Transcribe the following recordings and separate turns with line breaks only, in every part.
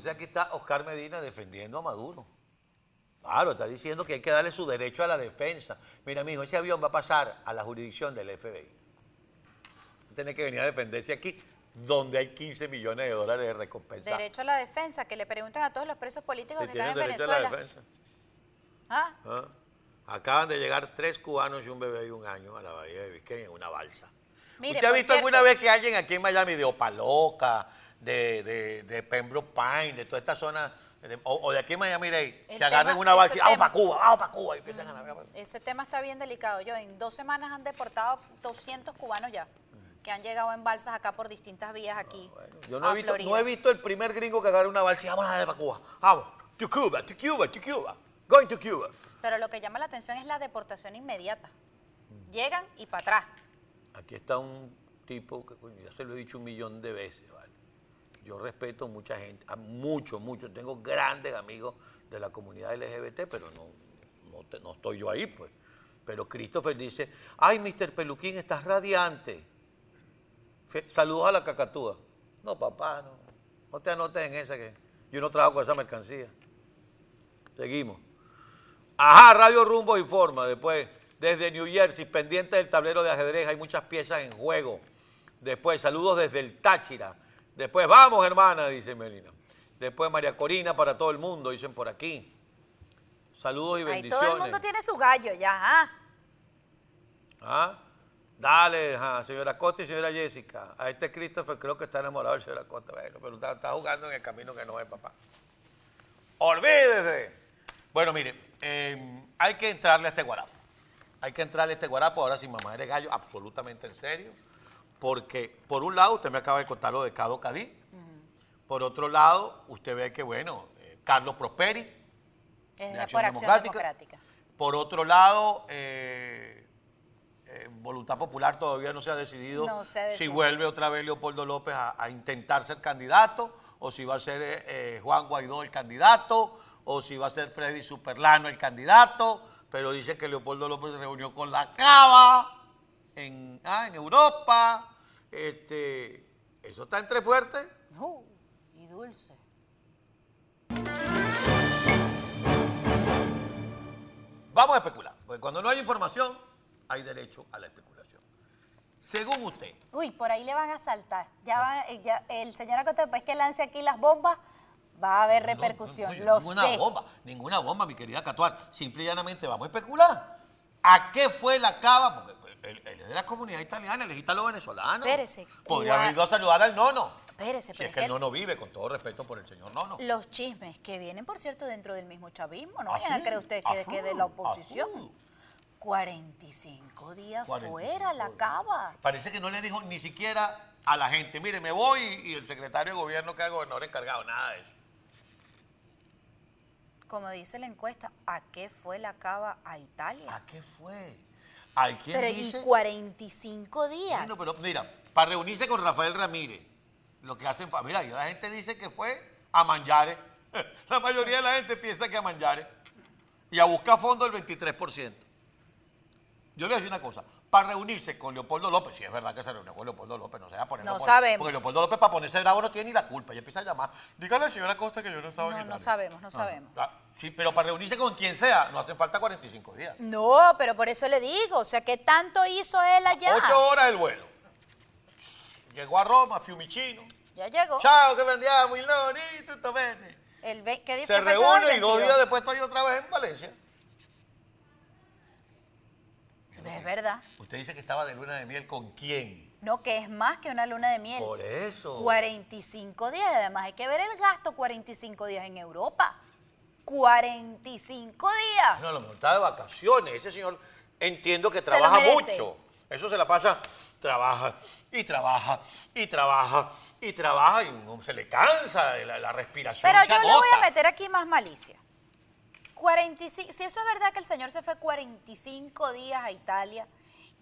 entonces aquí está Oscar Medina defendiendo a Maduro. Claro, está diciendo que hay que darle su derecho a la defensa. Mira, mijo, ese avión va a pasar a la jurisdicción del FBI. Tiene que venir a defenderse aquí, donde hay 15 millones de dólares de recompensa.
Derecho a la defensa, que le pregunten a todos los presos políticos que están en
derecho a la
Venezuela.
defensa.
¿Ah?
¿Ah? Acaban de llegar tres cubanos y un bebé de un año a la bahía de Biscayne en una balsa.
Mire,
¿Usted ha visto alguna vez que alguien aquí en Miami de Opaloca, de, de, de Pembroke Pine, de toda esta zona, de- o, o de aquí en Miami Dade, que agarren una balsa y
ese
vamos para Cuba, vamos para Cuba y empiezan a navegar?
Ese tema está bien delicado. Yo en dos semanas han deportado 200 cubanos ya, que han llegado en balsas acá por distintas vías aquí.
Yo no he, visto, no he visto el primer gringo que agarre una balsa y vamos a darle para Cuba. Vamos, to Cuba, to Cuba, to Cuba, going to Cuba.
Pero lo que llama la atención es la deportación inmediata. Llegan y para atrás.
Aquí está un tipo que coño, ya se lo he dicho un millón de veces, ¿vale? Yo respeto mucha gente, a mucho, mucho. Tengo grandes amigos de la comunidad LGBT, pero no, no, no estoy yo ahí, pues. Pero Christopher dice, ay, Mr. Peluquín, estás radiante. Saludos a la cacatúa. No, papá, no. No te anotes en esa que yo no trabajo con esa mercancía. Seguimos. Ajá, Radio Rumbo informa. Después, desde New Jersey, pendiente del tablero de ajedrez, hay muchas piezas en juego. Después, saludos desde el Táchira. Después, vamos, hermana, dice Melina. Después, María Corina para todo el mundo, dicen por aquí. Saludos y
Ahí
bendiciones.
todo el mundo tiene su gallo ya. ¿ah?
¿Ah? Dale, ajá, señora Costa y señora Jessica. A este Christopher creo que está enamorado de señora Costa. Bueno, pero está, está jugando en el camino que no es, papá. Olvídese. Bueno, mire, eh, hay que entrarle a este guarapo. Hay que entrarle a este guarapo ahora sin mamá de gallo, absolutamente en serio. Porque, por un lado, usted me acaba de contar lo de Cado Cadí. Por otro lado, usted ve que, bueno, eh, Carlos Prosperi,
Es
de
por acción democrática.
por otro lado, eh, eh, Voluntad Popular todavía no se ha decidido,
No se ha
si vuelve otra vez Leopoldo López a, a intentar ser candidato, o si va a ser Juan Guaidó el candidato, o si va a ser Freddy Superlano el candidato, pero dice que Leopoldo López se reunió con la Cava en, ah, en Europa. Este, eso está entre fuertes.
Uh, y dulce.
Vamos a especular, porque cuando no hay información, hay derecho a la especulación. Según usted,
Uy, por ahí le van a saltar. Ya, van- eh, ya el señor Acosta, después que lance aquí las bombas, va a haber repercusión. Lo
ninguna
sé.
bomba, ninguna bomba, mi querida Catuar. Simple y llanamente vamos a especular. ¿A qué fue la cava? Porque pues, él, él es de la comunidad italiana, él es italo-venezolano.
Espérese,
Podría haber ido a saludar al nono.
Espérese,
Si es que el nono vive, con todo respeto por el señor nono.
Los chismes que vienen, por cierto, dentro del mismo chavismo, no
Ah,
vayan a creer ustedes que, que de la oposición.
sí.
45 días
45
fuera la cava.
Parece que no le dijo ni siquiera a la gente, mire, me voy y el secretario de gobierno que es gobernador encargado, nada de eso.
Como dice la encuesta, ¿a qué fue la cava a Italia?
¿A qué fue? Hay quien
Pero
dice...
y 45 días.
Bueno, pero mira, para reunirse con Rafael Ramírez, lo que hacen, mira, la gente dice que fue a Manjares. La mayoría de la gente piensa que a Manjares. Y a buscar fondo el 23%. Yo le voy a decir una cosa, para reunirse con Leopoldo López, si es verdad que se reunió con Leopoldo López, no se va a poner
No sabemos.
Porque Leopoldo López para ponerse bravo no tiene ni la culpa, ya empieza a llamar. Dígale al señor Acosta que yo no estaba en
No, no
Italia".
sabemos, no sabemos.
Ah, sí, pero para reunirse con quien sea, no hacen falta 45 días.
No, pero por eso le digo, o sea, ¿qué tanto hizo él allá?
Ocho horas el vuelo. Llegó a Roma, Fiumicino.
Ya llegó.
Ciao, che andiamo, il noni, tutto bene.
El ve- ¿qué
Se
fue el
reúne y dos
22?
días después estoy otra vez en Valencia.
Es verdad.
Usted dice que estaba de luna de miel con quién.
No, que es más que una luna de miel.
Por eso.
45 días, además hay que ver el gasto 45 días en Europa. 45 días.
Bueno, a lo mejor está de vacaciones. Ese señor entiendo que trabaja mucho. Eso se la pasa, trabaja y trabaja y trabaja y trabaja y no se le cansa la, la respiración.
Pero
se
yo le voy a
agota.
meter aquí más malicia. 45, si eso es verdad que el señor se fue 45 días a Italia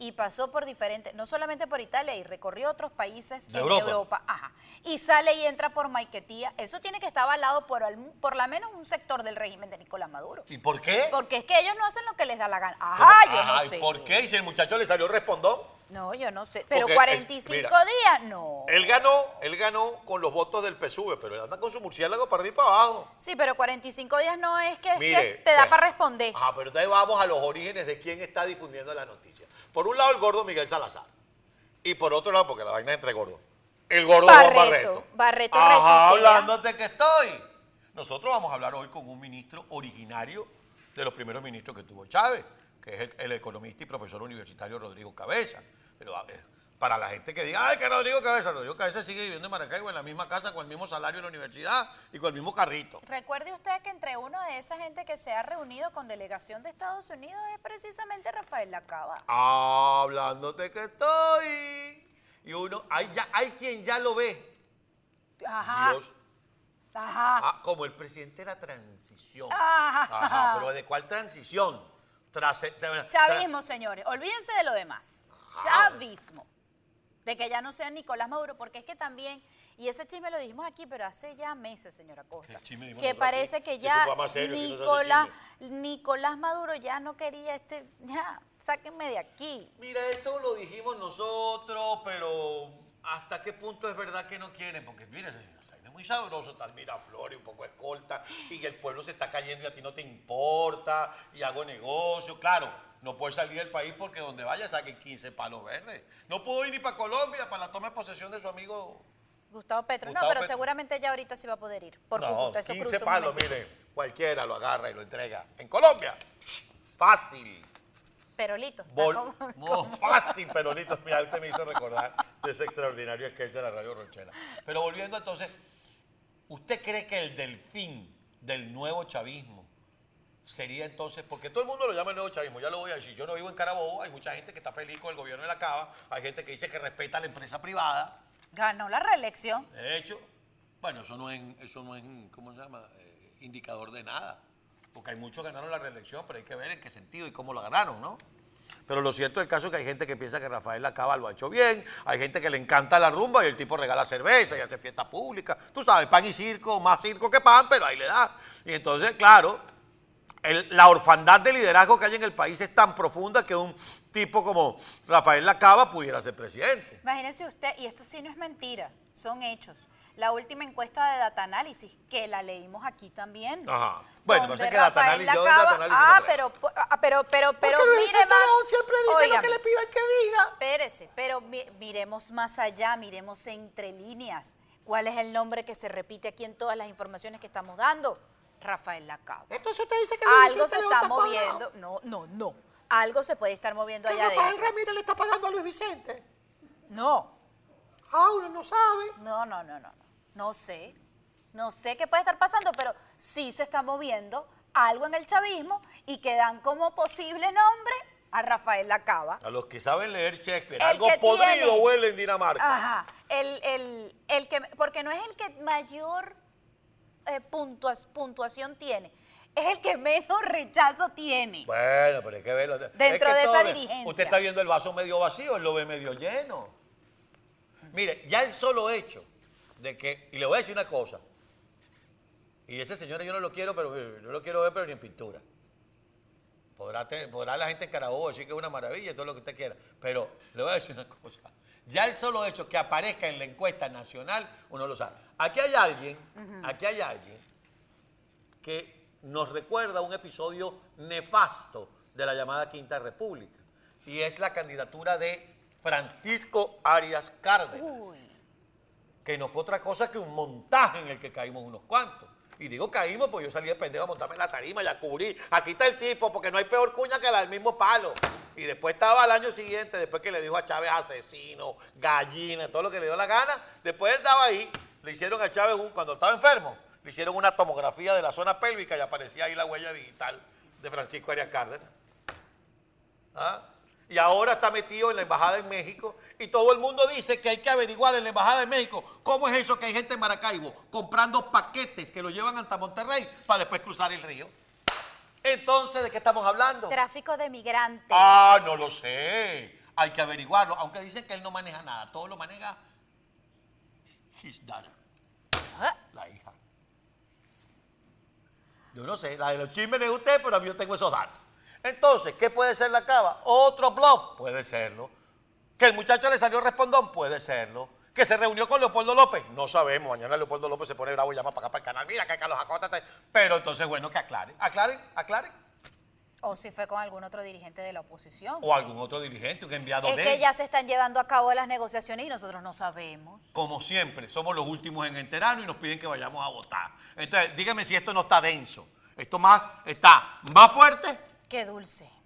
y pasó por diferentes, no solamente por Italia, y recorrió otros países
De
en
Europa.
Europa, ajá, y sale y entra por Maiquetía, eso tiene que estar avalado por, al- por lo menos un sector del régimen de Nicolás Maduro.
¿Y por qué?
Porque es que ellos no hacen lo que les da la gana. Ajá, yo no
Ay,
sé.
¿por qué? Y si el muchacho le salió respondón.
No, yo no sé. Pero
Porque, eh,
45
mira,
días, no.
Él ganó, él ganó con los votos del PSUV, pero él anda con su murciélago para arriba y para abajo.
Sí, pero 45 días no es que, es
Mire,
que te da para responder.
Ajá, pero entonces vamos a los orígenes de quién está difundiendo la noticia. Por un lado, el gordo Miguel Salazar. Y por otro lado, porque la vaina es entre gordos. El gordo
Barreto,
Barreto.
Barreto
Ajá, hablándote que estoy. Nosotros vamos a hablar hoy con un ministro originario de los primeros ministros que tuvo Chávez, que es el, el economista y profesor universitario Rodrigo Cabeza. Pero a ver, para la gente que diga, ay, que Rodrigo Cabeza, Rodrigo Cabeza sigue viviendo en Maracaibo en la misma casa, con el mismo salario en la universidad y con el mismo carrito.
Recuerde usted que entre uno de esa gente que se ha reunido con delegación de Estados Unidos es precisamente Rafael Lacaba.
Hablándote que estoy. Y uno, hay, ya, hay quien ya lo ve.
Ajá.
Dios.
Ajá.
Ah, como el presidente de la transición.
Ajá.
Ajá, pero ¿de cuál transición? Tras, tra-
Chavismo, señores. Olvídense de lo demás.
Ajá.
Chavismo. De que ya no sea Nicolás Maduro, porque es que también, y ese chisme lo dijimos aquí, pero hace ya meses, señora Costa,
¿Qué chisme dijimos
que parece que ya
no
Nicolás, Nicolás Maduro ya no quería este, ya, sáquenme de aquí.
Mira, eso lo dijimos nosotros, pero ¿hasta qué punto es verdad que no quieren? Porque, mire, señor, muy sabroso estar Miraflores, un poco escolta, y el pueblo se está cayendo y a ti no te importa, y hago negocio. Claro, no puedes salir del país porque donde vaya saquen 15 palos verdes. No pudo ir ni para Colombia para la toma de posesión de su amigo.
Gustavo Petro.
Gustavo
no, pero
Petro.
seguramente ya ahorita sí va a poder ir. Por
no,
Cúcuta, eso
15
cruzó un
palos, mire, cualquiera lo agarra y lo entrega. En Colombia, fácil.
Perolito. está
Bol-
como-
no,
como-
fácil, Perolito. Mira, usted me hizo recordar de ese extraordinario sketch de la Radio Rochela. Pero volviendo entonces, ¿usted cree que el delfín del nuevo chavismo sería entonces, porque todo el mundo lo llama el nuevo chavismo, ya lo voy a decir, yo no vivo en Carabobo, hay mucha gente que está feliz con el gobierno de la Cava, hay gente que dice que respeta a la empresa privada,
Ganó la reelección.
de hecho, bueno, eso no es, eso no es ¿cómo se llama? Eh, indicador de nada. Porque hay muchos que ganaron la reelección, pero hay que ver en qué sentido y cómo lo ganaron, ¿no? Pero lo cierto del caso es que hay gente que piensa que Rafael Lacaba lo ha hecho bien, hay gente que le encanta la rumba y el tipo regala cerveza y hace fiesta pública. Tú sabes, pan y circo, más circo que pan, pero ahí le da. Y entonces, claro, la orfandad de liderazgo que hay en el país es tan profunda que un tipo como Rafael Lacaba pudiera ser presidente.
Imagínese usted, y esto sí no es mentira, son hechos. La última encuesta de Data Análisis, que la leímos aquí también.
Ajá. Bueno,
donde
pasa que Data Análisis- yo de Data Análisis
Ah,
no
pero, ah, pero, pero, pero,
Porque Luis
mire más.
Siempre dice lo que le pidan que diga.
Espérese, pero mi- miremos más allá, miremos entre líneas. ¿Cuál es el nombre que se repite aquí en todas las informaciones que estamos dando? Rafael Lacaba.
Entonces usted dice que Luis
Algo
Vicente
se está moviendo. No, no, no. Algo se puede estar moviendo
Que
allá
Rafael
adentro.
Ramírez le está pagando a Luis Vicente.
No,
Ah, uno no sabe.
no, no, no, no. No No sé. No sé qué puede estar pasando, pero sí se está moviendo algo en el chavismo y que dan como posible nombre a Rafael Lacaba.
A los que saben leer Shakespeare,
El
algo podrido huele en Dinamarca.
Ajá. El, el, el que, porque no es el que mayor eh, puntuas- puntuación tiene, es el que menos rechazo tiene.
Bueno, pero hay que verlo. Es
Dentro
que
de esa dirigencia.
Usted está viendo el vaso medio vacío, él lo ve medio lleno. Mire, ya el solo hecho de que, y le voy a decir una cosa, y ese señor yo no lo quiero, pero eh, no lo quiero ver, pero ni en pintura. Podrá, te- podrá la gente en Carabobo decir que es una maravilla, todo lo que usted quiera, pero le voy a decir una cosa. Ya el solo hecho que aparezca en la encuesta nacional, uno lo sabe. Aquí hay alguien, aquí hay alguien que nos recuerda un episodio nefasto de la llamada Quinta República, y es la candidatura de Francisco Arias Cárdenas
Uy.
Que no fue otra cosa que un montaje en el que caímos unos cuantos. Y digo caímos porque yo salí de pendejo a montarme en la tarima y a cubrir. Aquí está el tipo, porque no hay peor cuña que la del mismo palo. Y después estaba al año siguiente, después que le dijo a Chávez asesino, gallina, todo lo que le dio la gana. Después estaba ahí, le hicieron a Chávez, cuando estaba enfermo, le hicieron una tomografía de la zona pélvica y aparecía ahí la huella digital de Francisco Arias Cárdenas. ¿Ah? Y ahora está metido en la embajada en México y todo el mundo dice que hay que averiguar en la embajada de México cómo es eso que hay gente en Maracaibo comprando paquetes que lo llevan hasta Monterrey para después cruzar el río. Entonces, ¿de qué estamos hablando?
Tráfico de migrantes.
Ah, no lo sé. Hay que averiguarlo, aunque dicen que él no maneja nada, todo lo maneja his daughter,
Ah,
la hija. Yo no sé, la de los chismes de usted, pero a mí yo tengo esos datos. Entonces, ¿qué puede ser la cava? Otro bluff, puede serlo. Que el muchacho le salió respondón, puede serlo. Que se reunió con Leopoldo López, no sabemos. Mañana Leopoldo López se pone bravo y llama para acá para el canal. Mira que Carlos Acosta está... Pero entonces, bueno, que aclaren, aclaren, aclaren.
O si fue con algún otro dirigente de la oposición.
O algún otro dirigente, un enviado
Es
de
que
él.
ya se están llevando a cabo las negociaciones y nosotros no sabemos.
Como siempre, somos los últimos en enterarnos y nos piden que vayamos a votar. Entonces, dígame si esto no está denso. Esto más está más fuerte
Qué dulce.